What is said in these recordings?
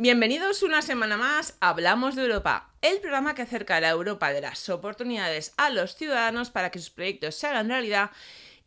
Bienvenidos una semana más a Hablamos de Europa, el programa que acerca a la Europa de las oportunidades a los ciudadanos para que sus proyectos se hagan realidad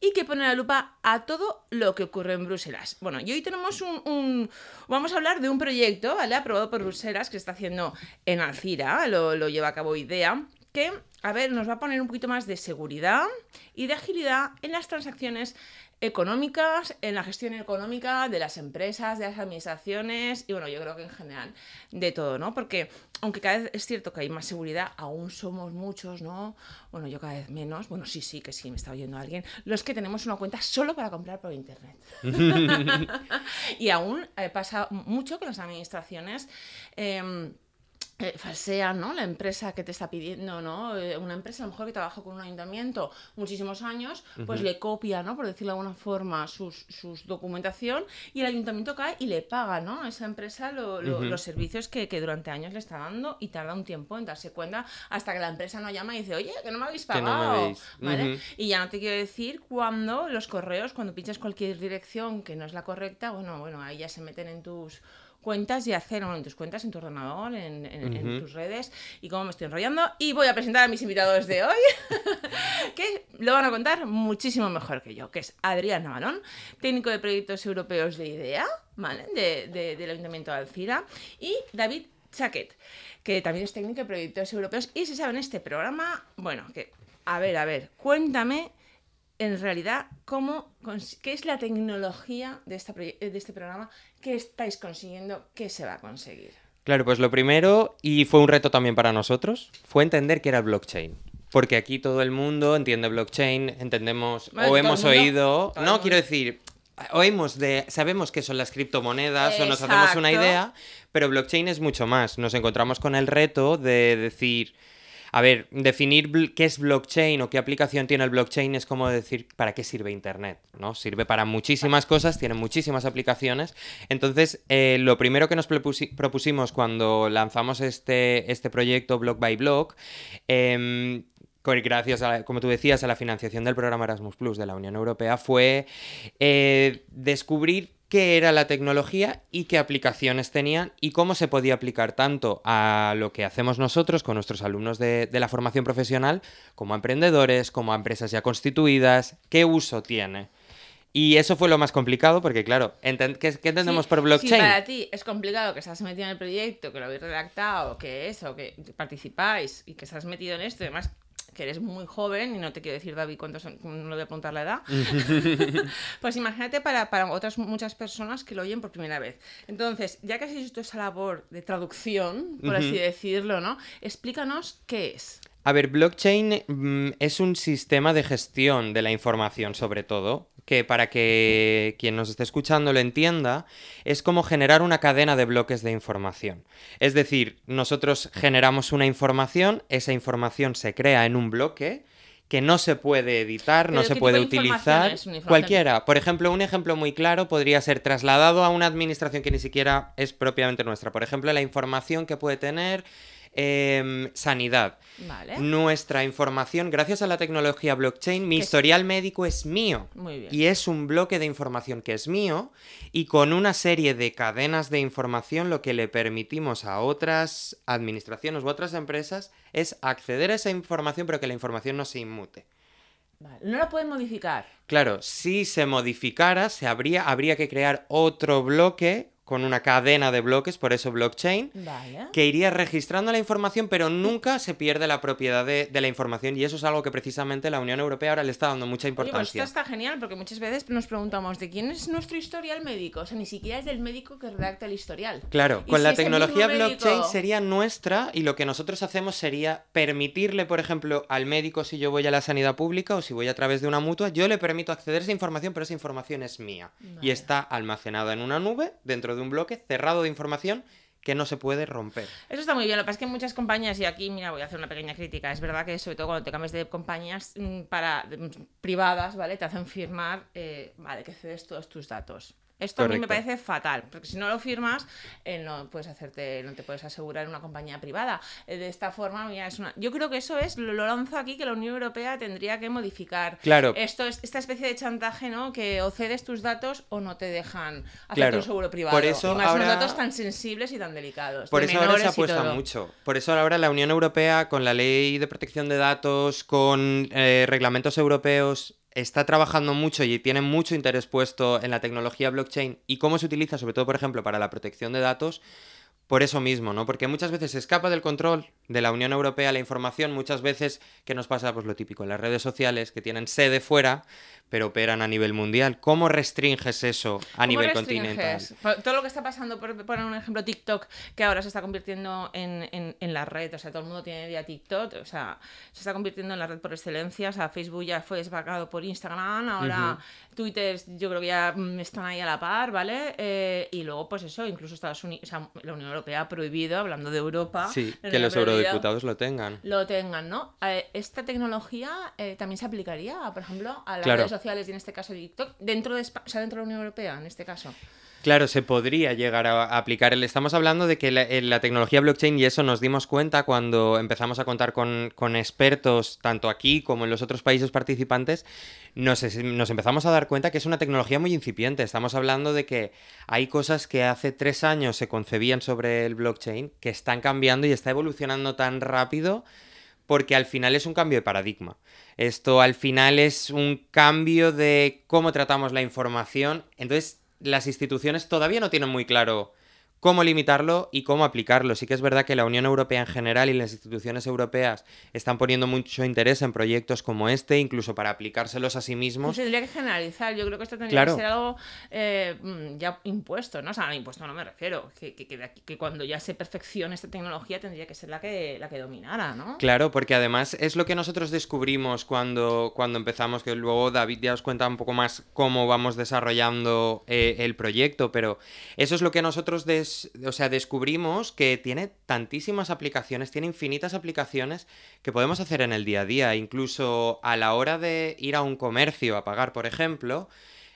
y que pone la lupa a todo lo que ocurre en Bruselas. Bueno, y hoy tenemos un, Vamos a hablar de un proyecto, ¿vale? Aprobado por Bruselas que está haciendo en Alcira, lo, lo lleva a cabo IDEA, que, a ver, nos va a poner un poquito más de seguridad y de agilidad en las transacciones económicas, en la gestión económica de las empresas, de las administraciones y bueno, yo creo que en general de todo, ¿no? Porque aunque cada vez es cierto que hay más seguridad, aún somos muchos, ¿no? Bueno, yo cada vez menos, bueno, sí, sí, que sí, me está oyendo alguien, los que tenemos una cuenta solo para comprar por internet. y aún eh, pasa mucho que las administraciones... em, eh, falsean, ¿no? La empresa que te está pidiendo, ¿no? Eh, una empresa a lo mejor que trabajó con un ayuntamiento muchísimos años, pues le copia, ¿no? Por decirlo de alguna forma, sus, sus documentación y el ayuntamiento cae y le paga, ¿no? A esa empresa lo- lo- los servicios que, que durante años le está dando y tarda un tiempo en darse cuenta hasta que la empresa no llama y dice, oye, que no me habéis Que no me pagado. ¿vale? Y ya no te quiero decir cuando los correos, cuando pinchas cualquier dirección que no es la correcta, bueno, bueno, ahí ya se meten en tus cuentas y bueno, en tus cuentas, en tu ordenador, en, en- en Ujú. tus redes y cómo me estoy enrollando. Y voy a presentar a mis invitados de hoy, que lo van a contar muchísimo mejor que yo, que es Adrián Navarón, técnico de proyectos europeos de IDEA, ¿vale? De- de- del Ayuntamiento de Alcira, y David Chaquet, que también es técnico de proyectos europeos y se sabe en este programa, bueno, que, a ver, a ver, cuéntame en realidad cómo, qué es la tecnología de, esta de este programa, qué estáis consiguiendo, qué se va a conseguir. Claro, pues lo primero, y fue un reto también para nosotros, fue entender qué era el blockchain. Porque aquí todo el mundo entiende blockchain, entendemos Bueno, o hemos mundo, oído, no quiero decir, oímos de, sabemos qué son las criptomonedas o nos hacemos una idea, pero blockchain es mucho más. Nos encontramos con el reto de decir, a ver, definir qué es blockchain o qué aplicación tiene el blockchain es como decir para qué sirve Internet, ¿no? Sirve para muchísimas cosas, tiene muchísimas aplicaciones. Entonces, eh, lo primero que nos propusi- propusimos cuando lanzamos este, este proyecto Block by Block, con- gracias, a, como tú decías, a la financiación del programa Erasmus Plus de la Unión Europea, fue eh, descubrir qué era la tecnología y qué aplicaciones tenían y cómo se podía aplicar tanto a lo que hacemos nosotros con nuestros alumnos de, de la formación profesional, como a emprendedores, como a empresas ya constituidas, qué uso tiene. Y eso fue lo más complicado porque, claro, ¿qué, qué entendemos Sí, por blockchain? Si para ti es complicado que estás metido en el proyecto, que lo habéis redactado, que eso, que participáis y que estás metido en esto, y además que eres muy joven, y no te quiero decir, David, cuántos son, no le voy a preguntar la edad, pues imagínate para, para otras muchas personas que lo oyen por primera vez. Entonces, ya que has hecho esa labor de traducción, por así decirlo, ¿no? Explícanos qué es. A ver, blockchain mm, es un sistema de gestión de la información, sobre todo, que para que quien nos esté escuchando lo entienda, es como generar una cadena de bloques de información. Es decir, nosotros generamos una información, esa información se crea en un bloque que no se puede editar, ¿Pero no se puede utilizar. Cualquiera. Por ejemplo, un ejemplo muy claro podría ser trasladado a una administración que ni siquiera es propiamente nuestra. Por ejemplo, la información que puede tener em, sanidad. Vale. Nuestra información, gracias a la tecnología blockchain, mi es- historial médico es mío. Muy bien. Y es un bloque de información que es mío y con una serie de cadenas de información lo que le permitimos a otras administraciones u otras empresas es acceder a esa información pero que la información no se inmute. Vale. No la pueden modificar. Claro, si se modificara, se habría, habría que crear otro bloque con una cadena de bloques, por eso blockchain, que iría registrando la información, pero nunca se pierde la propiedad de, de la información y eso es algo que precisamente la Unión Europea ahora le está dando mucha Oye, pues esto importancia. está genial porque muchas veces nos preguntamos de quién es nuestro historial médico. O sea, ni siquiera es del médico que redacta el historial. Claro, con si la tecnología blockchain médico- sería nuestra y lo que nosotros hacemos sería permitirle, por ejemplo, al médico si yo voy a la sanidad pública o si voy a través de una mutua, yo le permito acceder a esa información, pero esa información es mía y está almacenada en una nube dentro de un bloque cerrado de información que no se puede romper. Eso está muy bien. Lo que pasa es que muchas compañías, y aquí, mira, voy a hacer una pequeña crítica. Es verdad que, sobre todo cuando te cambias de compañías mm, para mm, privadas, ¿vale? Te hacen firmar, eh, vale, que cedes todos tus datos. Esto a mí me parece fatal, porque si no lo firmas, eh, no puedes hacerte, no te puedes asegurar en una compañía privada. Eh, de esta forma, mira, es una. Yo creo que eso es, lo, lo lanzo aquí, que la Unión Europea tendría que modificar. Claro. Esto es esta especie de chantaje, ¿no? Que o cedes tus datos o no te dejan hacer Claro. un seguro privado. Por eso y más ahora- unos datos tan sensibles y tan delicados. Por de eso ahora se apuesta mucho. Por eso ahora la Unión Europea, con la ley de protección de datos, con eh, reglamentos europeos, está trabajando mucho y tiene mucho interés puesto en la tecnología blockchain y cómo se utiliza, sobre todo, por ejemplo, para la protección de datos. Por eso mismo, ¿no? Porque muchas veces se escapa del control de la Unión Europea la información, muchas veces que nos pasa pues lo típico en las redes sociales que tienen sede fuera, pero operan a nivel mundial. ¿Cómo restringes eso a ¿Cómo nivel restringes? continental? Todo lo que está pasando, por poner un ejemplo, TikTok, que ahora se está convirtiendo en, en- en la red, o sea, todo el mundo tiene ya TikTok, o sea, se está convirtiendo en la red por excelencia, o sea, Facebook ya fue desbancado por Instagram, ahora Twitter yo creo que ya mm, están ahí a la par, ¿vale? Eh, y luego, pues eso, incluso Estados Unidos, o sea, la Unión Europea ha prohibido, hablando de Europa, Sí, que los eurodiputados lo tengan. lo tengan, ¿no? Eh, esta tecnología eh, también se aplicaría, por ejemplo, a las Claro. redes sociales y en este caso TikTok, dentro de, o sea, dentro de la Unión Europea, en este caso. Claro, se podría llegar a aplicar. Estamos hablando de que la, tecnología blockchain, y eso nos dimos cuenta cuando empezamos a contar con, con expertos, tanto aquí como en los otros países participantes, nos, es- nos empezamos a dar cuenta que es una tecnología muy incipiente. Estamos hablando de que hay cosas que hace tres años se concebían sobre el blockchain, que están cambiando y está evolucionando tan rápido porque al final es un cambio de paradigma. Esto al final es un cambio de cómo tratamos la información. Entonces, las instituciones todavía no tienen muy claro cómo limitarlo y cómo aplicarlo. Sí que es verdad que la Unión Europea en general y las instituciones europeas están poniendo mucho interés en proyectos como este, incluso para aplicárselos a sí Pues mismos. se tendría que generalizar. Yo creo que esto tendría Claro. que ser algo eh, mm, ya impuesto, ¿no? O sea, impuesto no me refiero. Que, que, que de aquí- que cuando ya se perfeccione esta tecnología tendría que ser la que, la que dominara, ¿no? Claro, porque además es lo que nosotros descubrimos cuando, cuando empezamos, que luego David ya os cuenta un poco más cómo vamos desarrollando eh, el proyecto, pero eso es lo que nosotros o sea, descubrimos que tiene tantísimas aplicaciones, tiene infinitas aplicaciones que podemos hacer en el día a día, incluso a la hora de ir a un comercio a pagar, por ejemplo.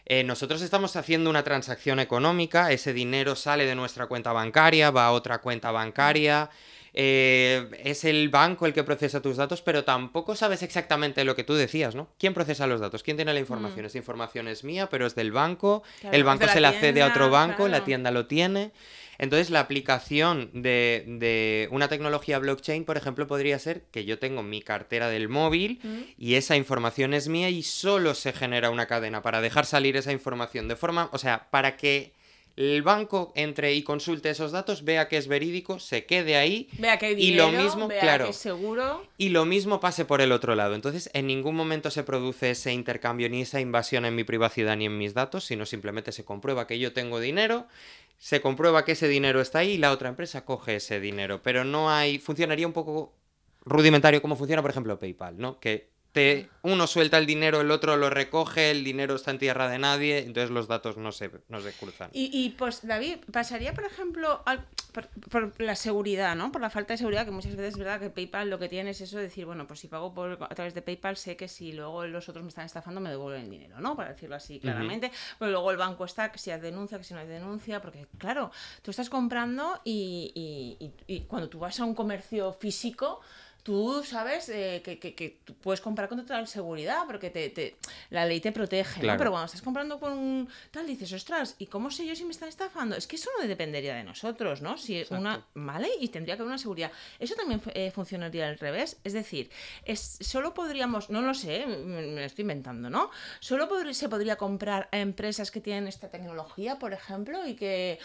eh, nosotros estamos haciendo una transacción económica, ese dinero sale de nuestra cuenta bancaria, va a otra cuenta bancaria, eh, es el banco el que procesa tus datos, pero tampoco sabes exactamente lo que tú decías, ¿no? ¿Quién procesa los datos? ¿Quién tiene la información? Esa información es mía, pero es del banco, Claro, el banco la se la cede a otro tienda, banco, la tienda lo tiene. Entonces, la aplicación de, de una tecnología blockchain, por ejemplo, podría ser que yo tengo mi cartera del móvil Mm. y esa información es mía y solo se genera una cadena para dejar salir esa información de forma, o sea, para que el banco entre y consulte esos datos, vea que es verídico, se quede ahí Vea que hay y lo dinero, mismo, vea claro, que es seguro. y lo mismo pase por el otro lado. Entonces, en ningún momento se produce ese intercambio ni esa invasión en mi privacidad ni en mis datos, sino simplemente se comprueba que yo tengo dinero, se comprueba que ese dinero está ahí y la otra empresa coge ese dinero. Pero no hay. Funcionaría un poco rudimentario como funciona, por ejemplo, PayPal, ¿no? Que te, uno suelta el dinero, el otro lo recoge, el dinero está en tierra de nadie, entonces los datos no se, no se cruzan. Y, y, pues, David, pasaría, por ejemplo, al- por, por la seguridad, ¿no? Por la falta de seguridad, que muchas veces es verdad que PayPal lo que tiene es eso de decir, bueno, pues si pago por, a través de PayPal, sé que si luego los otros me están estafando, me devuelven el dinero, ¿no? Para decirlo así claramente. Pero luego el banco está, que si hay denuncia, que si no hay denuncia, porque, claro, tú estás comprando y, y- y- y cuando tú vas a un comercio físico, tú sabes eh, que, que- que tú puedes comprar con total seguridad porque te, te- la ley te protege, ¿no? Pero cuando estás comprando con un tal, dices, ostras, ¿y cómo sé yo si me están estafando? Es que eso no dependería de nosotros, ¿no? Si una, ¿vale? Y tendría que haber una seguridad. Eso también eh, funcionaría al revés. Es decir, es, solo podríamos, no lo sé, me, me lo estoy inventando, ¿no? Solo se podría comprar a empresas que tienen esta tecnología, por ejemplo, y que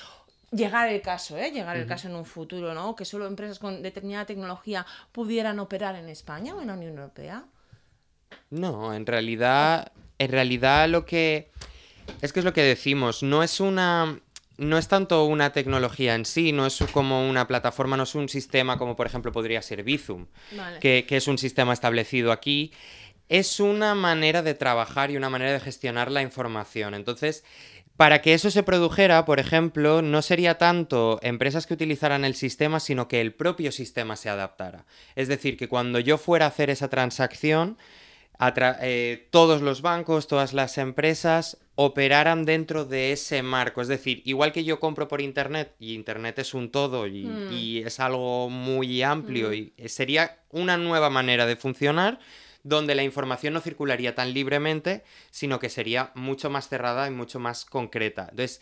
llegar el caso, ¿eh? Llegar el caso en un futuro, ¿no? Que solo empresas con determinada tecnología pudieran operar en España o en la Unión Europea. No, en realidad, en realidad lo que es que es lo que decimos, no es una no es tanto una tecnología en sí, no es como una plataforma, no es un sistema como por ejemplo podría ser Bizum, Vale. que, que es un sistema establecido aquí, es una manera de trabajar y una manera de gestionar la información. Entonces, para que eso se produjera, por ejemplo, no sería tanto empresas que utilizaran el sistema, sino que el propio sistema se adaptara. Es decir, que cuando yo fuera a hacer esa transacción, eh, todos los bancos, todas las empresas operaran dentro de ese marco. Es decir, igual que yo compro por Internet, y Internet es un todo y, mm. es algo muy amplio, mm. y sería una nueva manera de funcionar donde la información no circularía tan libremente, sino que sería mucho más cerrada y mucho más concreta. Entonces,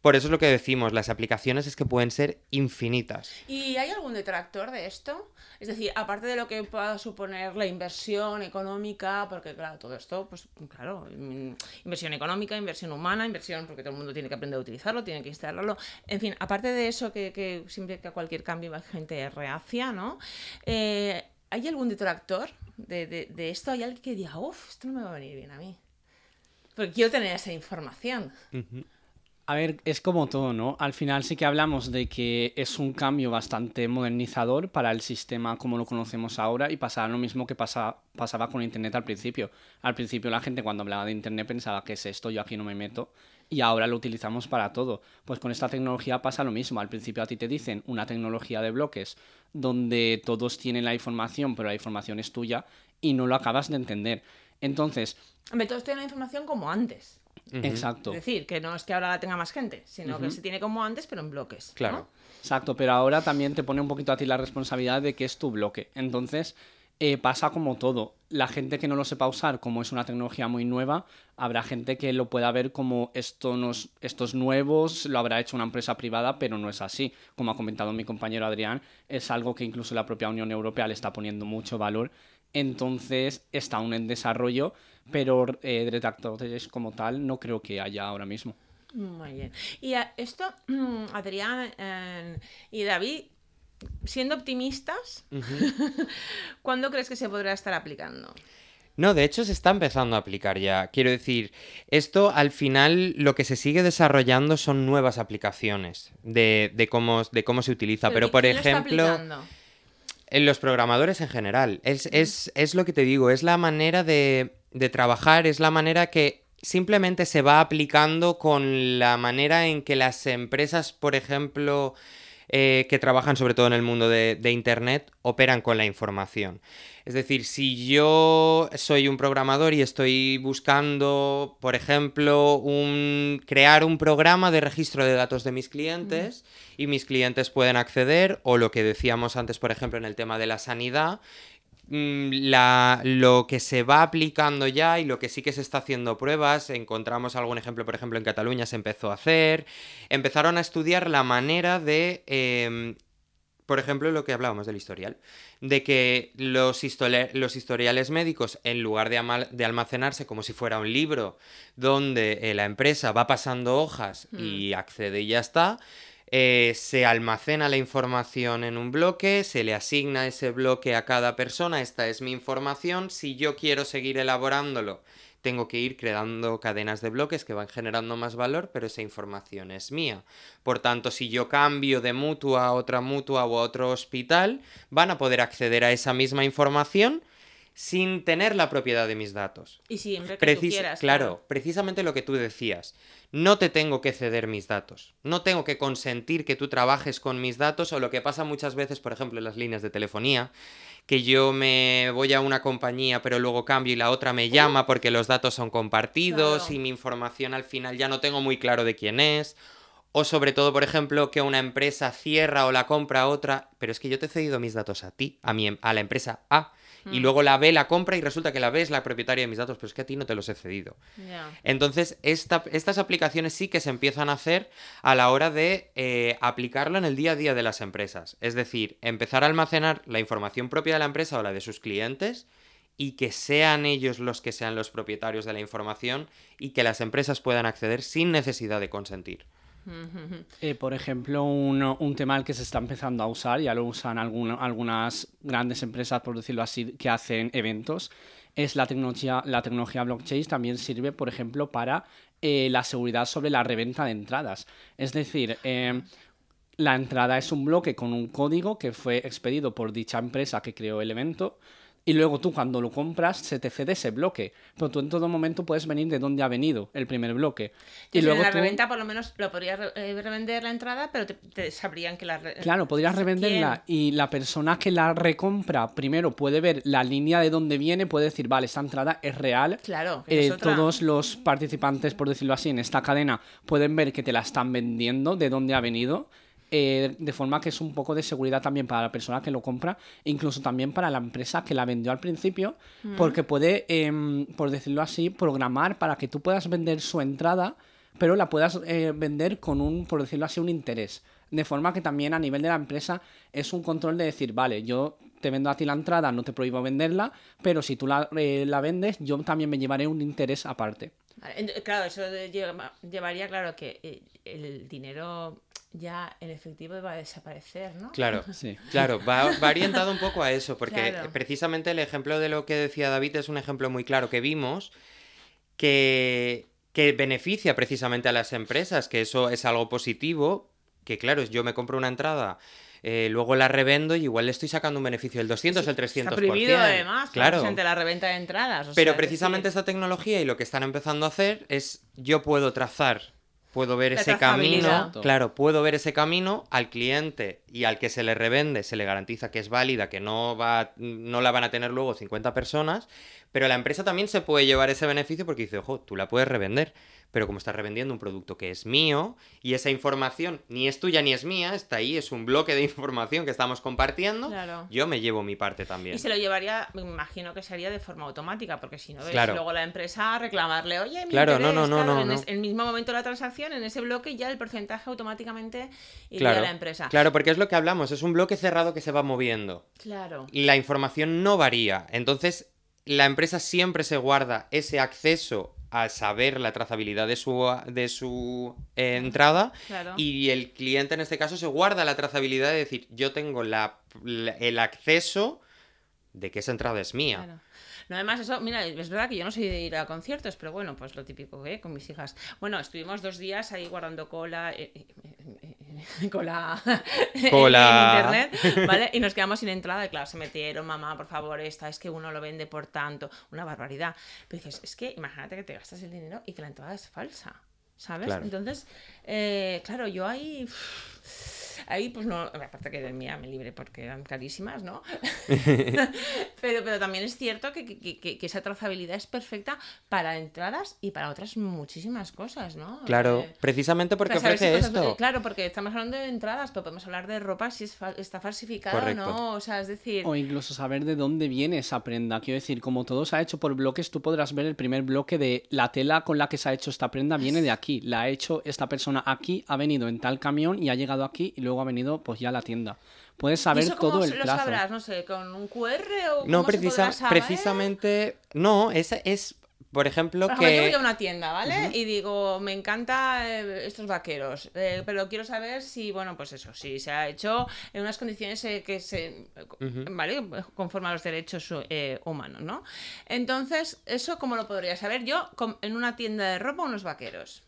por eso es lo que decimos, las aplicaciones es que pueden ser infinitas. ¿Y hay algún detractor de esto? Es decir, aparte de lo que pueda suponer la inversión económica, porque claro, todo esto, pues claro, mm, inversión económica, inversión humana, inversión porque todo el mundo tiene que aprender a utilizarlo, tiene que instalarlo. En fin, aparte de eso, que, siempre que cualquier cambio va gente reacia, ¿no? Eh, ¿Hay algún detractor de, esto? ¿Hay alguien que diga, uff, esto no me va a venir bien a mí? Porque quiero tener esa información. A ver, es como todo, ¿no? Al final sí que hablamos de que es un cambio bastante modernizador para el sistema como lo conocemos ahora y pasará lo mismo que pasa, pasaba con Internet al principio. Al principio la gente cuando hablaba de Internet pensaba que es esto, yo aquí no me meto y ahora lo utilizamos para todo. Pues con esta tecnología pasa lo mismo. Al principio a ti te dicen una tecnología de bloques donde todos tienen la información, pero la información es tuya y no lo acabas de entender. Entonces... todos tienen la información como antes. Exacto. Es decir, que no es que ahora la tenga más gente, sino que se tiene como antes, pero en bloques. Claro. Exacto, pero ahora también te pone un poquito a ti la responsabilidad de que es tu bloque. Entonces, eh, pasa como todo. La gente que no lo sepa usar, como es una tecnología muy nueva, habrá gente que lo pueda ver como esto nuevos, lo habrá hecho una empresa privada, pero no es así. Como ha comentado mi compañero Adrián, es algo que incluso la propia Unión Europea le está poniendo mucho valor. Entonces está aún en desarrollo pero eh, detractores como tal no creo que haya ahora mismo. Muy bien. Y esto, Adrián y David, siendo optimistas, ¿cuándo crees que se podrá estar aplicando? No, de hecho se está empezando a aplicar ya. Quiero decir, esto al final lo que se sigue desarrollando son nuevas aplicaciones de, de cómo, de cómo se utiliza. Pero, por ejemplo, en los programadores en general. Es, es, es lo que te digo, es la manera de, de trabajar es la manera que simplemente se va aplicando con la manera en que las empresas, por ejemplo, eh, que trabajan sobre todo en el mundo de, Internet, operan con la información. Es decir, si yo soy un programador y estoy buscando, por ejemplo, un, crear un programa de registro de datos de mis clientes y mis clientes pueden acceder, o lo que decíamos antes, por ejemplo, en el tema de la sanidad, la, lo que se va aplicando ya y lo que sí que se está haciendo pruebas, encontramos algún ejemplo, por ejemplo, en Cataluña se empezó a hacer, empezaron a estudiar la manera de, em, por ejemplo, lo que hablábamos del historial, de que los, los historiales médicos, en lugar de, de, almacenarse como si fuera un libro, donde eh, la empresa va pasando hojas y mm. accede y ya está, eh, se almacena la información en un bloque, se le asigna ese bloque a cada persona, esta es mi información, si yo quiero seguir elaborándolo, tengo que ir creando cadenas de bloques que van generando más valor, pero esa información es mía. Por tanto, si yo cambio de mutua a otra mutua o a otro hospital, van a poder acceder a esa misma información sin tener la propiedad de mis datos. Y siempre que tú quieras. Claro, precisamente lo que tú decías. No te tengo que ceder mis datos. No tengo que consentir que tú trabajes con mis datos o lo que pasa muchas veces, por ejemplo, en las líneas de telefonía, que yo me voy a una compañía pero luego cambio y la otra me llama porque los datos son compartidos y mi información al final ya no tengo muy claro de quién es. O sobre todo, por ejemplo, que una empresa cierra o la compra a otra, pero es que yo te he cedido mis datos a ti, a, mi, em, a la empresa A y mm. luego la B la compra y resulta que la B es la propietaria de mis datos, pero es que a ti no te los he cedido. Entonces, estas aplicaciones sí que se empiezan a hacer a la hora de eh, aplicarlo en el día a día de las empresas. Es decir, empezar a almacenar la información propia de la empresa o la de sus clientes y que sean ellos los que sean los propietarios de la información y que las empresas puedan acceder sin necesidad de consentir. Eh, por ejemplo, un, tema al que se está empezando a usar, ya lo usan algunas grandes empresas, por decirlo así, que hacen eventos, es la tecnología, la tecnología blockchain también sirve, por ejemplo, para eh, la seguridad sobre la reventa de entradas. Es decir, em, la entrada es un bloque con un código que fue expedido por dicha empresa que creó el evento. Y luego tú cuando lo compras se te cede ese bloque. Pero tú en todo momento puedes venir de dónde ha venido el primer bloque. Y Entonces, luego en la tú- reventa por lo menos lo podrías eh, revender la entrada, pero te, te sabrían que la... re- Claro, podrías revenderla y la persona que la recompra primero puede ver la línea de dónde viene, puede decir, vale, esta entrada es real. Claro, que Eh, es otra. todos los participantes, por decirlo así, en esta cadena pueden ver que te la están vendiendo, de dónde ha venido. Eh, de forma que es un poco de seguridad también para la persona que lo compra, e incluso también para la empresa que la vendió al principio, porque puede, em, por decirlo así, programar para que tú puedas vender su entrada, pero la puedas eh, vender con un, por decirlo así, un interés. De forma que también a nivel de la empresa es un control de decir, vale, yo te vendo a ti la entrada, no te prohíbo venderla, pero si tú la, eh, la vendes, yo también me llevaré un interés aparte. Claro, eso llevaría, claro, que eh, el dinero ya en efectivo va a desaparecer, ¿no? Claro, Sí. claro, va, va orientado un poco a eso, porque Claro. precisamente el ejemplo de lo que decía David es un ejemplo muy claro que vimos que, que beneficia precisamente a las empresas, que eso es algo positivo, que claro, yo me compro una entrada, eh, luego la revendo y igual le estoy sacando un beneficio del 200, el 300%. Está prohibido además, claro. ante la reventa de entradas. o Pero sea, precisamente esta tecnología y lo que están empezando a hacer es yo puedo trazar, puedo ver La ese camino, claro, puedo ver ese camino al cliente y al que se le revende se le garantiza que es válida, que no va no la van a tener luego 50 personas, pero la empresa también se puede llevar ese beneficio porque dice, "Ojo, tú la puedes revender." Pero como estás revendiendo un producto que es mío y esa información ni es tuya ni es mía, está ahí, es un bloque de información que estamos compartiendo, Claro. yo me llevo mi parte también. Y se lo llevaría, me imagino que sería de forma automática, porque si no, ves Claro. luego la empresa a reclamarle, oye, mi Claro, interés", no, no, claro, no, en no. el mismo momento de la transacción, en ese bloque, ya el porcentaje automáticamente iría a la empresa. claro, porque es lo que hablamos, es un bloque cerrado que se va moviendo. Claro. y la información no varía. Entonces, la empresa siempre se guarda ese acceso a saber la trazabilidad de su, de su eh, entrada Claro. y el cliente en este caso se guarda la trazabilidad de decir yo tengo la, la- el acceso de que esa entrada es mía. Claro. No, además, eso, mira, es verdad que yo no soy de ir a conciertos, pero bueno, pues lo típico, ¿eh? Con mis hijas. Bueno, estuvimos dos días ahí guardando cola, eh, eh, cola, Cola. en internet, ¿vale? Y nos quedamos sin entrada y claro, se metieron, mamá, por favor, esta, es que uno lo vende por tanto, una barbaridad. Pero dices, es que imagínate que te gastas el dinero y que la entrada es falsa. ¿Sabes? Claro. Entonces, eh, claro, yo ahí. Ahí, pues no. Aparte que de mía me libre porque eran carísimas, ¿no? pero, pero también es cierto que, que- que- que esa trazabilidad es perfecta para entradas y para otras muchísimas cosas, ¿no? Claro, Eh, precisamente porque si ofrece cosas- esto. Claro, porque estamos hablando de entradas, pero podemos hablar de ropa si es fa- está falsificada o no. O sea, es decir. O incluso saber de dónde viene esa prenda. Quiero decir, como todo se ha hecho por bloques, tú podrás ver el primer bloque de la tela con la que se ha hecho esta prenda viene de aquí. La ha hecho esta persona aquí, ha venido en tal camión y ha llegado aquí y luego ha venido pues ya a la tienda. Puedes ¿Y saber cómo todo el lo plazo. sabrás? No sé, con un QR o No, cómo se precisa- podrá saber? precisamente. No, es, es por ejemplo, Por ejemplo, yo voy que. a una tienda, ¿vale? Y digo, me encanta eh, estos vaqueros, eh, pero quiero saber si, bueno, pues eso, si se ha hecho en unas condiciones eh, que se, ¿vale? Conforme a los derechos eh, humanos, ¿no? Entonces, ¿eso cómo lo podría saber yo en una tienda de ropa unos vaqueros?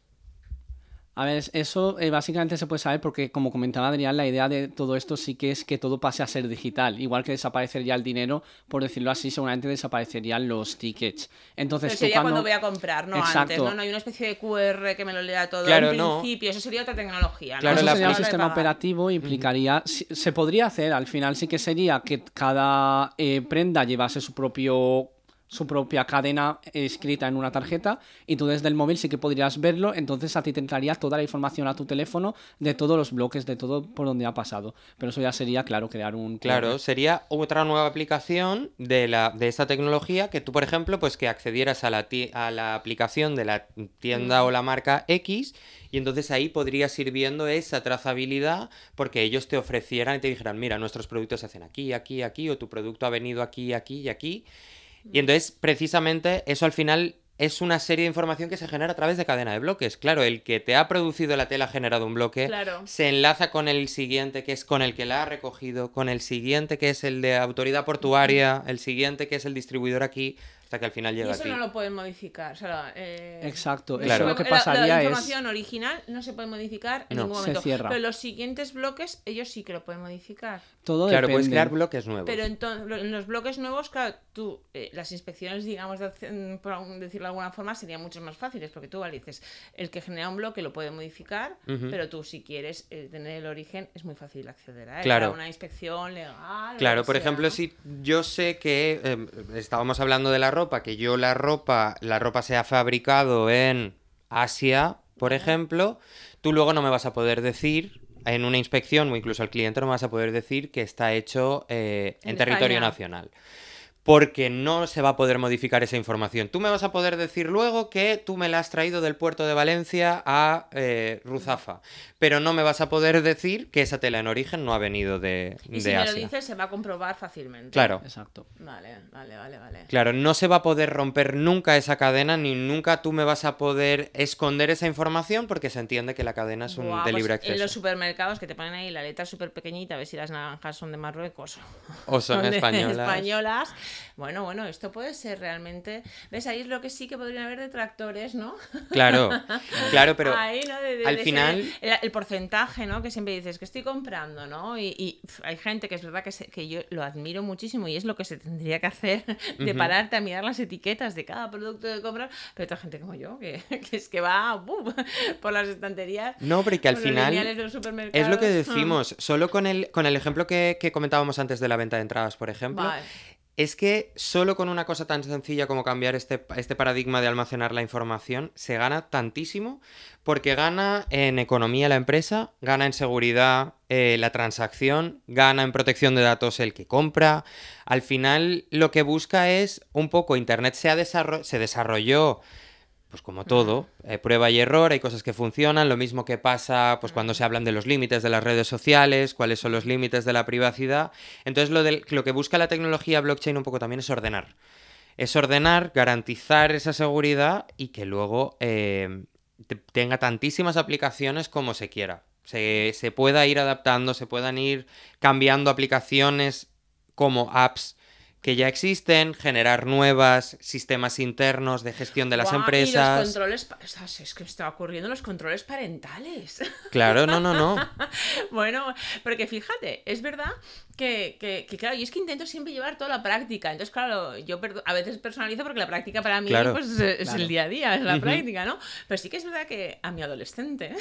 A ver, eso eh, básicamente se puede saber porque, como comentaba Adrián, la idea de todo esto sí que es que todo pase a ser digital. Igual que desaparecería el dinero, por decirlo así, seguramente desaparecerían los tickets. Entonces, Pero sería cuando... cuando voy a comprar, no antes. ¿no? No hay una especie de QR que me lo lea todo Claro, en no. principio, eso sería otra tecnología, ¿no? Claro, Eso la sería un sistema operativo, implicaría, si- se podría hacer, al final sí que sería que cada eh, prenda llevase su propio su propia cadena escrita en una tarjeta y tú desde el móvil sí que podrías verlo, entonces a ti te entraría toda la información a tu teléfono de todos los bloques, de todo por donde ha pasado. Pero eso ya sería, claro, crear un... Claro, sería otra nueva aplicación de, la, de esta tecnología que tú, por ejemplo, pues que accedieras a la, a la aplicación de la tienda o la marca X y entonces ahí podrías ir viendo esa trazabilidad porque ellos te ofrecieran y te dijeran, mira, nuestros productos se hacen aquí, aquí, aquí, o tu producto ha venido aquí, aquí y aquí. Y entonces, precisamente, eso al final es una serie de información que se genera a través de cadena de bloques. Claro, el que te ha producido la tela ha generado un bloque, Claro. se enlaza con el siguiente, que es con el que la ha recogido, con el siguiente, que es el de autoridad portuaria, el siguiente, que es el distribuidor aquí. Hasta que al final Y llega a eso ti. no lo pueden modificar. o sea, eh, Exacto, eso Claro. se lo que la- pasaría la, es... información original no se puede modificar en No. ningún Se momento. cierra. Pero los siguientes bloques, ellos sí que lo pueden modificar. Todo Claro, puedes crear bloques nuevos. Pero entonces, en los bloques nuevos, claro, tú, eh, las inspecciones, digamos, de, hace- por decirlo de alguna forma, serían mucho más fáciles, porque tú, vale, dices, el que genera un bloque lo puede modificar, pero tú, si quieres eh, tener el origen, es muy fácil acceder a él. Claro. Para una inspección legal. Claro, por sea, ejemplo, ¿no? si yo sé que eh, estábamos hablando de la ropa, que yo la ropa, la ropa se ha fabricado en Asia, por ejemplo, tú luego no me vas a poder decir en una inspección o incluso al cliente no me vas a poder decir que está hecho eh, en, En territorio España. nacional. Porque no se va a poder modificar esa información. Tú me vas a poder decir luego que tú me la has traído del puerto de Valencia a eh, Ruzafa. Pero no me vas a poder decir que esa tela en origen no ha venido de, Y de si me lo dices, se va a comprobar fácilmente. Claro. Exacto. Vale, vale, vale, vale. Claro, no se va a poder romper nunca esa cadena, ni nunca tú me vas a poder esconder esa información porque se entiende que la cadena es un Buah, de pues libre En acceso. los supermercados que te ponen ahí la letra súper pequeñita, a ver si las naranjas son de Marruecos O son españolas. Bueno, bueno, esto puede ser realmente. ¿Ves? Ahí es lo que sí que podrían haber detractores, ¿no? Claro, claro, pero Ahí, ¿no? De- de- al de final- el, el porcentaje, ¿no? Que siempre dices que estoy comprando, ¿no? Y, hay gente que es verdad que, se- que yo lo admiro muchísimo y es lo que se tendría que hacer, de pararte a mirar las etiquetas de cada producto que compras, pero otra gente como yo, que, que es que va ¡bum! por las estanterías. no, porque al por los final es lo que decimos. Solo con el, con el ejemplo que, que comentábamos antes de la venta de entradas, por ejemplo, Vale. Es que solo con una cosa tan sencilla como cambiar este, este paradigma de almacenar la información se gana tantísimo porque gana en economía la empresa, gana en seguridad eh, la transacción, gana en protección de datos el que compra. Al final lo que busca es un poco, Internet se, ha se desarrolló pues como todo, eh, prueba y error, hay cosas que funcionan, lo mismo que pasa pues cuando se hablan de los límites de las redes sociales, cuáles son los límites de la privacidad. Entonces lo, del- lo que busca la tecnología blockchain un poco también es ordenar. Es ordenar, garantizar esa seguridad y que luego eh, te- tenga tantísimas aplicaciones como se quiera. Se, se pueda ir adaptando, se puedan ir cambiando aplicaciones como apps que ya existen, generar nuevas sistemas internos de gestión de las Y empresas. los controles, o sea, es que me está ocurriendo los controles parentales. Claro, no, no, no. bueno, porque fíjate, es verdad que, que, que, claro, yo es que intento siempre llevar toda la práctica. Entonces, claro, yo a veces personalizo porque la práctica para mí Claro. pues, es, Claro. el día a día, es la práctica, ¿no? Pero sí que es verdad que a mi adolescente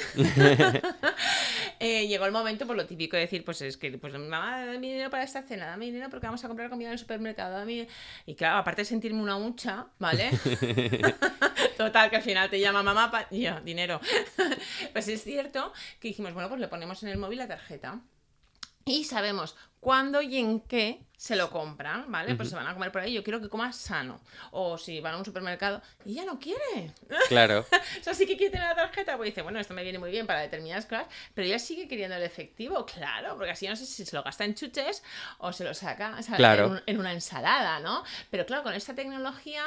eh, llegó el momento, por lo típico de decir, pues es que, pues mamá, dame dinero para esta cena, dame dinero porque vamos a comprar comida en el supermercado, dame... Y claro, aparte de sentirme una hucha, ¿vale? Total, que al final te llama mamá, pa- y yo, dinero. pues es cierto que dijimos, bueno, pues le ponemos en el móvil la tarjeta. Y sabemos cuándo y en qué se lo compran, ¿vale? Pues se van a comer por ahí, yo quiero que comas sano. O si van a un supermercado y ya no quiere. Claro. O sea, sí que quiere tener la tarjeta, pues dice, bueno, esto me viene muy bien para determinadas cosas, pero ella sigue queriendo el efectivo, claro, porque así no sé si se lo gasta en chuches o se lo saca o sea, Claro. en, un- en una ensalada, ¿no? Pero claro, con esta tecnología,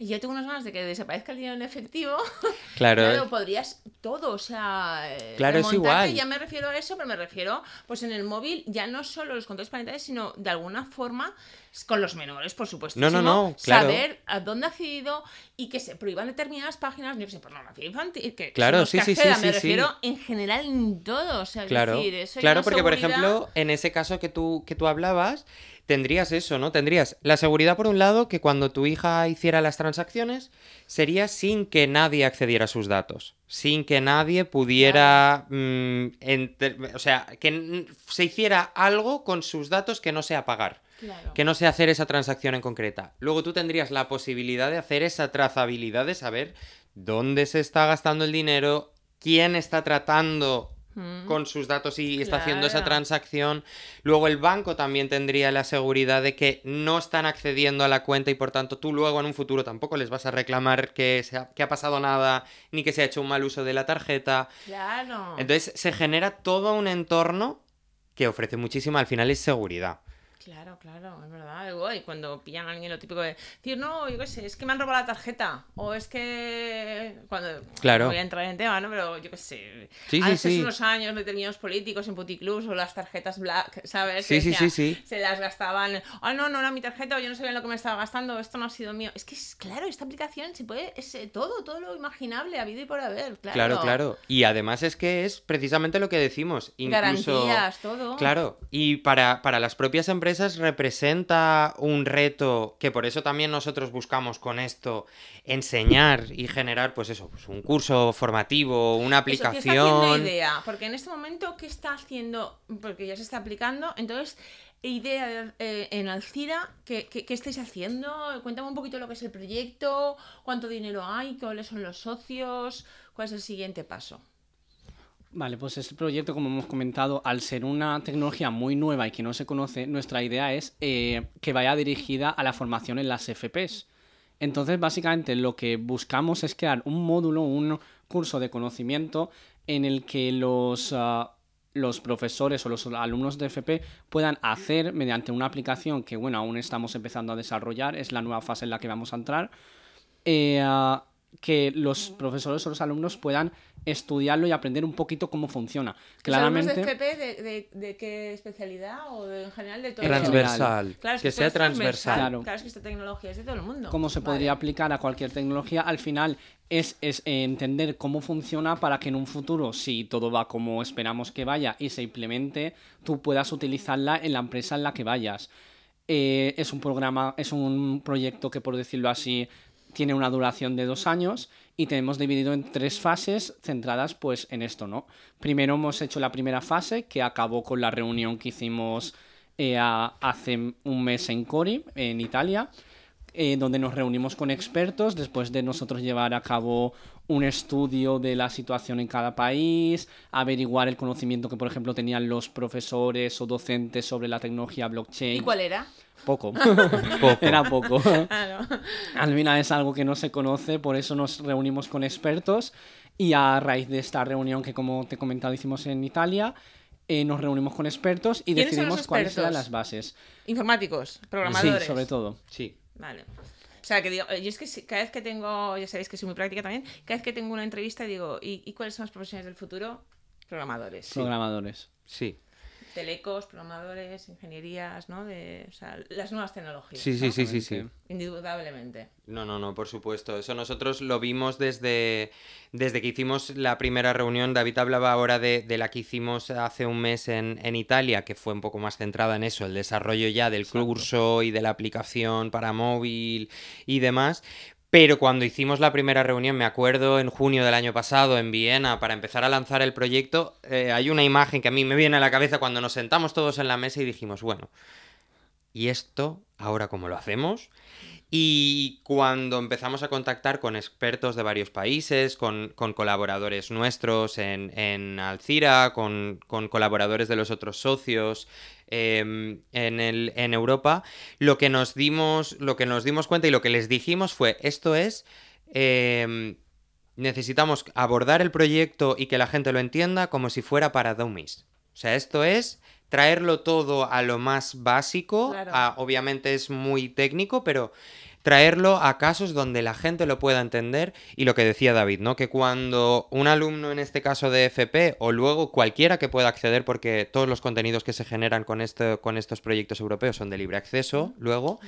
yo tengo unas ganas de que desaparezca el dinero en efectivo. Claro. Claro, podrías todo, o sea. Claro, es igual. Ya me refiero a eso, pero me refiero, pues en el móvil, ya no solo los controles parentales, sino de alguna forma con los menores, por supuesto. No, no, no, claro. Saber a dónde ha accedido y que se prohíban determinadas páginas, yo que sé, pornografía infantil. Que Claro, sí, sí, sí, me sí. refiero en general en todo. O sea, Claro, decir, eso hay claro porque por ejemplo, en ese caso que tú, que tú hablabas, tendrías eso, ¿no? Tendrías la seguridad por un lado, que cuando tu hija hiciera las transacciones, sería sin que nadie accediera a sus datos, sin que nadie pudiera, mm, enter- o sea, que se hiciera algo con sus datos que no sea pagar. Claro. Que no sea hacer esa transacción en concreta. Luego tú tendrías la posibilidad de hacer esa trazabilidad de saber dónde se está gastando el dinero, quién está tratando Mm. con sus datos y está haciendo esa transacción. Luego el banco también tendría la seguridad de que no están accediendo a la cuenta y por tanto tú luego en un futuro tampoco les vas a reclamar que, se ha, que ha pasado nada ni que se ha hecho un mal uso de la tarjeta. Claro. Entonces se genera todo un entorno que ofrece muchísima, al final es seguridad. Claro, claro, es verdad. Y cuando pillan a alguien lo típico de decir, no, yo qué sé, es que me han robado la tarjeta. O es que. Cuando. Claro. Voy a entrar en tema, ¿no? Pero yo qué sé. Sí, sí, Hace sí. unos años determinados políticos en puticlubs o las tarjetas black, ¿sabes? Sí, Que sí, sí, sí. Se las gastaban. Ah, no, no era mi tarjeta o yo no sabía lo que me estaba gastando, esto no ha sido mío. Es que, es, claro, esta aplicación se puede. Es eh, todo, todo lo imaginable, habido y por haber. Claro, Claro, claro. Y además es que es precisamente lo que decimos. Incluso... Garantías, todo. Claro, y para, para las propias empresas representa un reto que por eso también nosotros buscamos con esto enseñar y generar, pues eso, pues un curso formativo, una Eso, ¿qué está haciendo aplicación. idea? Porque en este momento, ¿qué está haciendo? Porque ya se está aplicando. Entonces, idea de- eh, en Alcira, ¿qué, qué, qué estáis haciendo? Cuéntame un poquito lo que es el proyecto, cuánto dinero hay, cuáles son los socios, cuál es el siguiente paso. Vale, pues este proyecto, como hemos comentado, al ser una tecnología muy nueva y que no se conoce, nuestra idea es eh, que vaya dirigida a la formación en las FPs. Entonces, básicamente, lo que buscamos es crear un módulo, un curso de conocimiento en el que los, ah, los profesores o los alumnos de FP puedan hacer mediante una aplicación que, bueno, aún estamos empezando a desarrollar, es la nueva fase en la que vamos a entrar, eh, ah, que los profesores o los alumnos puedan estudiarlo y aprender un poquito cómo funciona. ¿Los alumnos Claramente, de FP de, de- de qué especialidad o de- en general de todo? Transversal. Claro, es que sea transversal. transversal. Claro. es que esta tecnología es de todo el mundo. cómo se podría Vale. aplicar a cualquier tecnología, al final es, es eh, entender cómo funciona para que en un futuro, si todo va como esperamos que vaya y se implemente, tú puedas utilizarla en la empresa en la que vayas. Eh, es un programa, es un proyecto que, por decirlo así, tiene una duración de dos años y tenemos dividido en tres fases centradas pues en esto, ¿no? Primero hemos hecho la primera fase que acabó con la reunión que hicimos eh, hace un mes en Cori, en Italia, eh, donde nos reunimos con expertos después de nosotros llevar a cabo un estudio de la situación en cada país, averiguar el conocimiento que, por ejemplo, tenían los profesores o docentes sobre la tecnología blockchain. ¿Y cuál era? Poco. Poco. Era poco. Ah, no. Al final es algo que no se conoce, por eso nos reunimos con expertos y a raíz de esta reunión que, como te he comentado, hicimos en Italia, eh, nos reunimos con expertos y ¿Quiénes son los decidimos cuáles eran expertos? las bases. Informáticos, programadores. Sí, sobre todo. Sí. Vale. O sea, que digo, yo es que cada vez que tengo, ya sabéis que soy muy práctica también, cada vez que tengo una entrevista digo, ¿y, y cuáles son las profesiones del futuro? Programadores. Programadores. Sí. Telecos, programadores, ingenierías, ¿no? De, o sea, las nuevas tecnologías. Sí, sí, ¿no? sí, sí, sí. Indudablemente. No, no, no, por supuesto. Eso nosotros lo vimos desde, desde que hicimos la primera reunión. David hablaba ahora de, de la que hicimos hace un mes en, en Italia, que fue un poco más centrada en eso, el desarrollo ya del curso y de la aplicación para móvil y demás. Pero cuando hicimos la primera reunión, me acuerdo, en junio del año pasado en Viena, para empezar a lanzar el proyecto, eh, hay una imagen que a mí me viene a la cabeza cuando nos sentamos todos en la mesa y dijimos, bueno, ¿y esto ahora cómo lo hacemos? Y cuando empezamos a contactar con expertos de varios países, con, colaboradores nuestros en, Alcira, con colaboradores de los otros socios em, en, el, en Europa, lo que, nos dimos, lo que nos dimos cuenta y lo que les dijimos fue, esto es, em, necesitamos abordar el proyecto y que la gente lo entienda como si fuera para dummies. O sea, esto es traerlo todo a lo más básico, Claro. a- obviamente es muy técnico, pero traerlo a casos donde la gente lo pueda entender y lo que decía David, ¿no? Que cuando un alumno en este caso de FP o luego cualquiera que pueda acceder porque todos los contenidos que se generan con, esto, con estos proyectos europeos son de libre acceso, luego,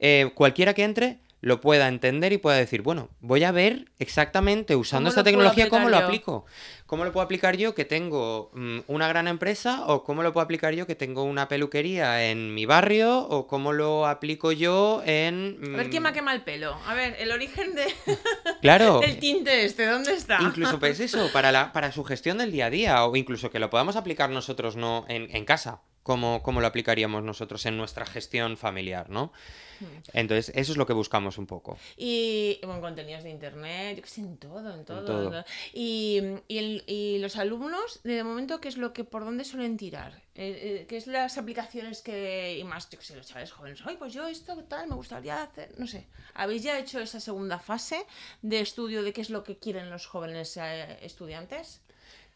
eh, cualquiera que entre lo pueda entender y pueda decir, bueno, voy a ver exactamente usando ¿Cómo esta tecnología cómo lo yo? aplico. ¿Cómo lo puedo aplicar yo que tengo mm, una gran empresa? ¿O cómo lo puedo aplicar yo que tengo una peluquería en mi barrio? ¿O cómo lo aplico yo en... A ver, ¿quién mm, me ha quemado el pelo? A ver, el origen de... Claro. el tinte este, ¿dónde está? Incluso pues eso, para, la, para su gestión del día a día, o incluso que lo podamos aplicar nosotros no en, en casa, como, como lo aplicaríamos nosotros en nuestra gestión familiar, ¿no? Hmm. Entonces, eso es lo que buscamos un poco. Y bueno, contenidos de internet, yo qué sé, en todo, en todo. todo. ¿no? Y, y, el- y los alumnos, de momento, ¿qué es lo que, por dónde suelen tirar? Eh, eh, ¿Qué es las aplicaciones que, y más, yo qué sé, los chavales jóvenes, ay, pues yo esto, tal, me gustaría hacer, no sé. ¿Habéis ya hecho esa segunda fase de estudio de qué es lo que quieren los jóvenes eh, estudiantes?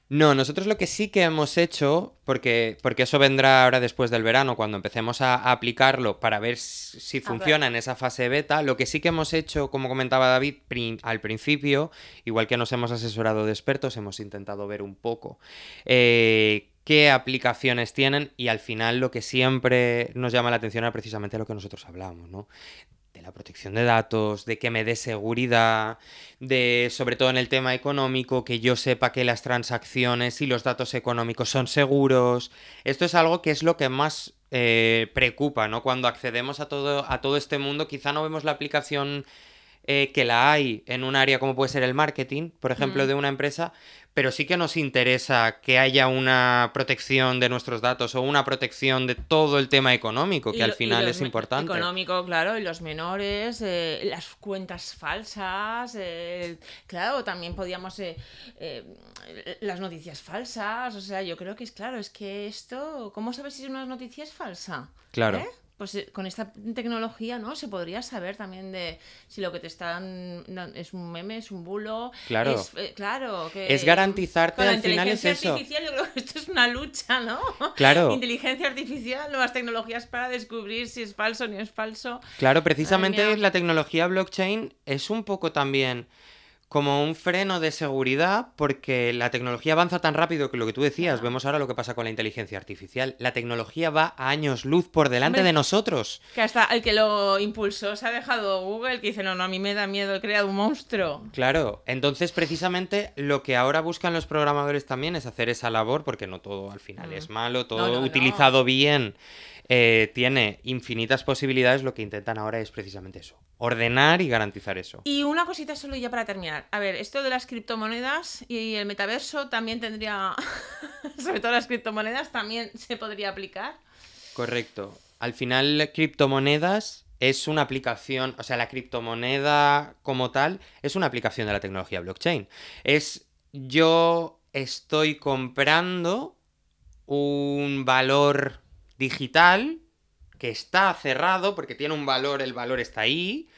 No, nosotros lo que sí que hemos hecho, porque, porque eso vendrá ahora después del verano, cuando empecemos a, a aplicarlo para ver si si funciona en esa fase beta, lo que sí que hemos hecho, como comentaba David, prin- al principio, igual que nos hemos asesorado de expertos, hemos intentado ver un poco eh, qué aplicaciones tienen y al final lo que siempre nos llama la atención era precisamente lo que nosotros hablamos, ¿no? La protección de datos, de que me dé seguridad, de sobre todo en el tema económico, que yo sepa que las transacciones y los datos económicos son seguros. Esto es algo que es lo que más eh, preocupa, ¿no? Cuando accedemos a todo, a todo este mundo, quizá no vemos la aplicación eh, que la hay en un área como puede ser el marketing, por ejemplo, Mm. de una empresa, pero sí que nos interesa que haya una protección de nuestros datos o una protección de todo el tema económico, que al final es importante. Económico, claro, y los menores, eh, las cuentas falsas, eh, claro, también podíamos... eh, eh, las noticias falsas, o sea, yo creo que es claro, es que esto, ¿cómo sabes si una noticia es falsa? Claro. Pues eh, con esta tecnología, ¿no? Se podría saber también de si lo que te están... es un meme, es un bulo. Claro. Es, eh, claro. Que, Es garantizarte, con la al final es inteligencia eso. artificial yo creo que esto es una lucha, ¿no? Claro. Inteligencia artificial, nuevas tecnologías para descubrir si es falso o no es falso. Claro, precisamente la tecnología blockchain es un poco también como un freno de seguridad porque la tecnología avanza tan rápido que lo que tú decías, vemos ahora lo que pasa con la inteligencia artificial. La tecnología va a años luz por delante Hombre. de nosotros. Que hasta el que lo impulsó se ha dejado Google, que dice, no, no, a mí me da miedo, he creado un monstruo. Claro, entonces precisamente lo que ahora buscan los programadores también es hacer esa labor, porque no todo al final Mm. es malo, todo No, no, no. utilizado bien eh, tiene infinitas posibilidades, lo que intentan ahora es precisamente eso, ordenar y garantizar eso. Y una cosita solo ya para terminar. A ver, esto de las criptomonedas y el metaverso también tendría, sobre todo las criptomonedas, también se podría aplicar. Correcto. Al final, criptomonedas es una aplicación, o sea, la criptomoneda como tal es una aplicación de la tecnología blockchain. Es yo estoy comprando un valor digital que está cerrado porque tiene un valor, el valor está ahí,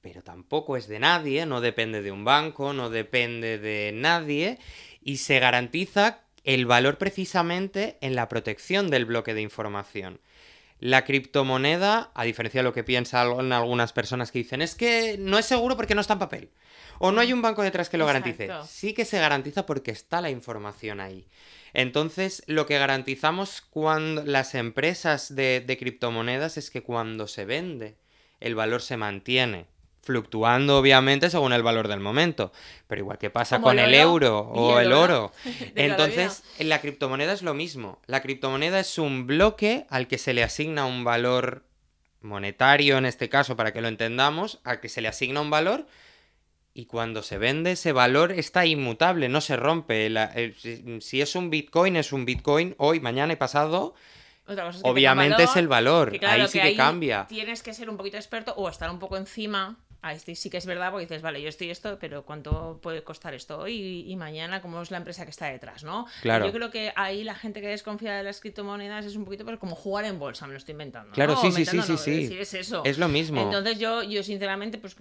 pero tampoco es de nadie, no depende de un banco, no depende de nadie y se garantiza el valor precisamente en la protección del bloque de información. La criptomoneda, a diferencia de lo que piensan algunas personas que dicen, es que no es seguro porque no está en papel. O no hay un banco detrás que lo garantice. Sí que se garantiza porque está la información ahí. Entonces, lo que garantizamos cuando las empresas de, de criptomonedas es que cuando se vende, el valor se mantiene. Fluctuando, obviamente, según el valor del momento. Pero igual que pasa Como con el euro o el el oro Entonces, en la criptomoneda es lo mismo. La criptomoneda es un bloque al que se le asigna un valor monetario, en este caso, para que lo entendamos, al que se le asigna un valor y cuando se vende ese valor está inmutable, no se rompe. La- el- si- es un Bitcoin, es un Bitcoin hoy, mañana y pasado. Otra cosa es que Obviamente es el valor, que claro, ahí sí que ahí cambia. Tienes que ser un poquito experto o estar un poco encima. Ahí sí- sí que es verdad, porque dices, vale, yo estoy esto, pero ¿cuánto puede costar esto hoy y, y mañana? ¿Cómo es la empresa que está detrás, no? Claro. Yo creo que ahí la gente que desconfía de las criptomonedas es un poquito pues, como jugar en bolsa, me lo estoy inventando. Claro, ¿no? sí, sí, sí, sí, sí. es eso. Es lo mismo. Entonces yo, yo sinceramente, pues,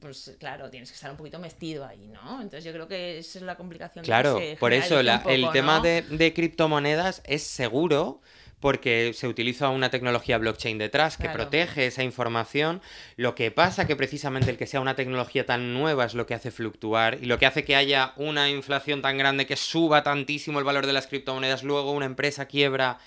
pues claro, tienes que estar un poquito metido ahí, ¿no? Entonces yo creo que esa es la complicación. de que Claro, se por eso la- poco, el tema ¿no? de, de criptomonedas es seguro porque se utiliza una tecnología blockchain detrás que Claro. protege esa información. Lo que pasa que precisamente el que sea una tecnología tan nueva es lo que hace fluctuar y lo que hace que haya una inflación tan grande que suba tantísimo el valor de las criptomonedas, luego una empresa quiebra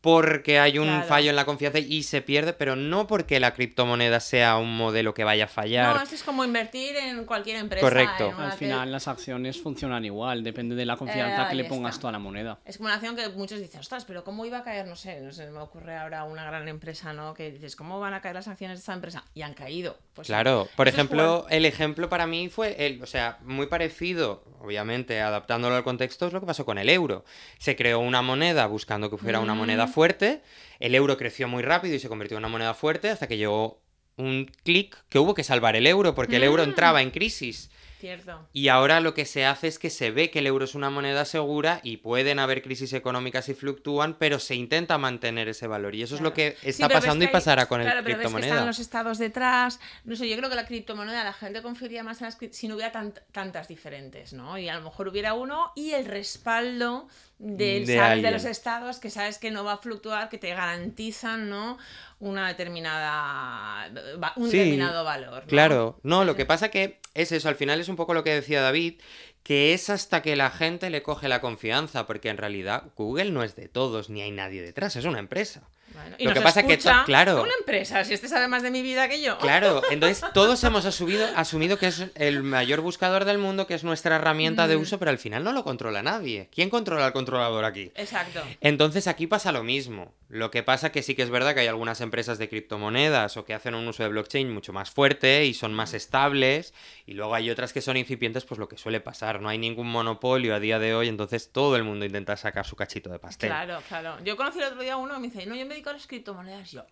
porque hay un Claro. fallo en la confianza y se pierde, pero no porque la criptomoneda sea un modelo que vaya a fallar. No, esto es como invertir en cualquier empresa. Correcto. Al que- final las acciones funcionan igual, depende de la confianza Eh, que le pongas está. tú a la moneda. Es como una acción que muchos dicen, ostras, pero ¿cómo iba a caer? No sé, no sé, me ocurre ahora una gran empresa, ¿no? Que dices, ¿cómo van a caer las acciones de esta empresa? Y han caído. Pues, Claro, por ejemplo, jugar. el ejemplo para mí fue, el, o sea, muy parecido, obviamente adaptándolo al contexto, es lo que pasó con el euro. Se creó una moneda buscando que fuera una moneda. Fuerte, el euro creció muy rápido y se convirtió en una moneda fuerte hasta que llegó un clic que hubo que salvar el euro, porque el euro Mm. entraba en crisis. Cierto. Y ahora lo que se hace es que se ve que el euro es una moneda segura y pueden haber crisis económicas y fluctúan, pero se intenta mantener ese valor. Y eso es lo que está pasando y que hay- pasará con claro, el pero ves que criptomoneda. están los estados detrás. No sé, yo creo que la criptomoneda la gente confiaría más en las si no hubiera tant- tantas diferentes, ¿no? Y a lo mejor hubiera uno y el respaldo del, De ¿sabes? de alguien. los estados que sabes que no va a fluctuar, que te garantizan, ¿no? Una determinada un Sí, determinado valor. ¿no? Claro, no, lo que pasa que es eso, al final es un poco lo que decía David, que es hasta que la gente le coge la confianza, porque en realidad Google no es de todos, ni hay nadie detrás, es una empresa. Bueno, y Lo que pasa que to- escucha claro. Una empresa, si este sabe más de mi vida que yo. Claro, entonces todos hemos asumido, asumido que es el mayor buscador del mundo, que es nuestra herramienta de Mm. uso, pero al final no lo controla nadie. ¿Quién controla al controlador aquí? Exacto. Entonces aquí pasa lo mismo. Lo que pasa que sí que es verdad que hay algunas empresas de criptomonedas o que hacen un uso de blockchain mucho más fuerte y son más estables y luego hay otras que son incipientes, pues lo que suele pasar. No hay ningún monopolio a día de hoy, entonces todo el mundo intenta sacar su cachito de pastel. Claro, claro. Yo conocí el otro día a uno que me dice, no, yo me dedico a las criptomonedas. Yo,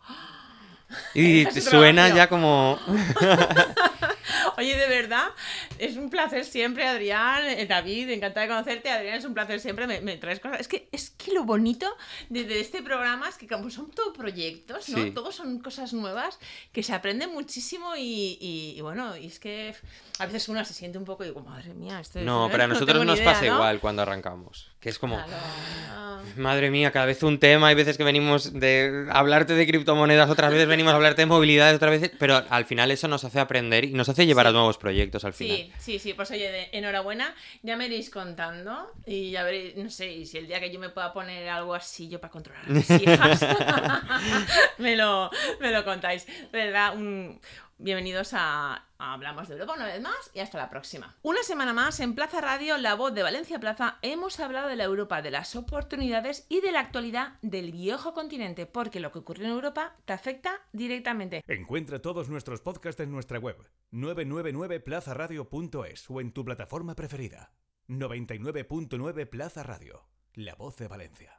Y Ese te es suena ya como... Oye, de verdad, es un placer siempre, Adrián, eh, David, encantada de conocerte. Adrián, es un placer siempre, me, me traes cosas. Es que, es que lo bonito de, de este programa es que como son todo proyectos, ¿no? Sí. Todos son cosas nuevas, que se aprende muchísimo y, y- y bueno, y es que a veces uno se siente un poco y digo, madre mía, esto es- No, pero a nosotros ni nos idea, pasa ¿no? igual cuando arrancamos. Que es como... Claro. Madre mía, cada vez un tema, hay veces que venimos de hablarte de criptomonedas, otras veces venimos a hablarte de movilidad, otras veces, pero al final eso nos hace aprender y nos hace llevar a nuevos proyectos al final. Sí, sí, sí, pues oye, de- enhorabuena, ya me iréis contando y ya veréis, no sé, y si el día que yo me pueda poner algo así yo para controlar a mis hijas, me, lo, me lo contáis. De verdad, un... bienvenidos a, Hablamos de Europa una vez más y hasta la próxima. Una semana más en Plaza Radio, la voz de Valencia Plaza, hemos hablado de la Europa, de las oportunidades y de la actualidad del viejo continente, porque lo que ocurre en Europa te afecta directamente. Encuentra todos nuestros podcasts en nuestra web 999plazaradio.es o en tu plataforma preferida. 99.9 Plaza Radio, la voz de Valencia.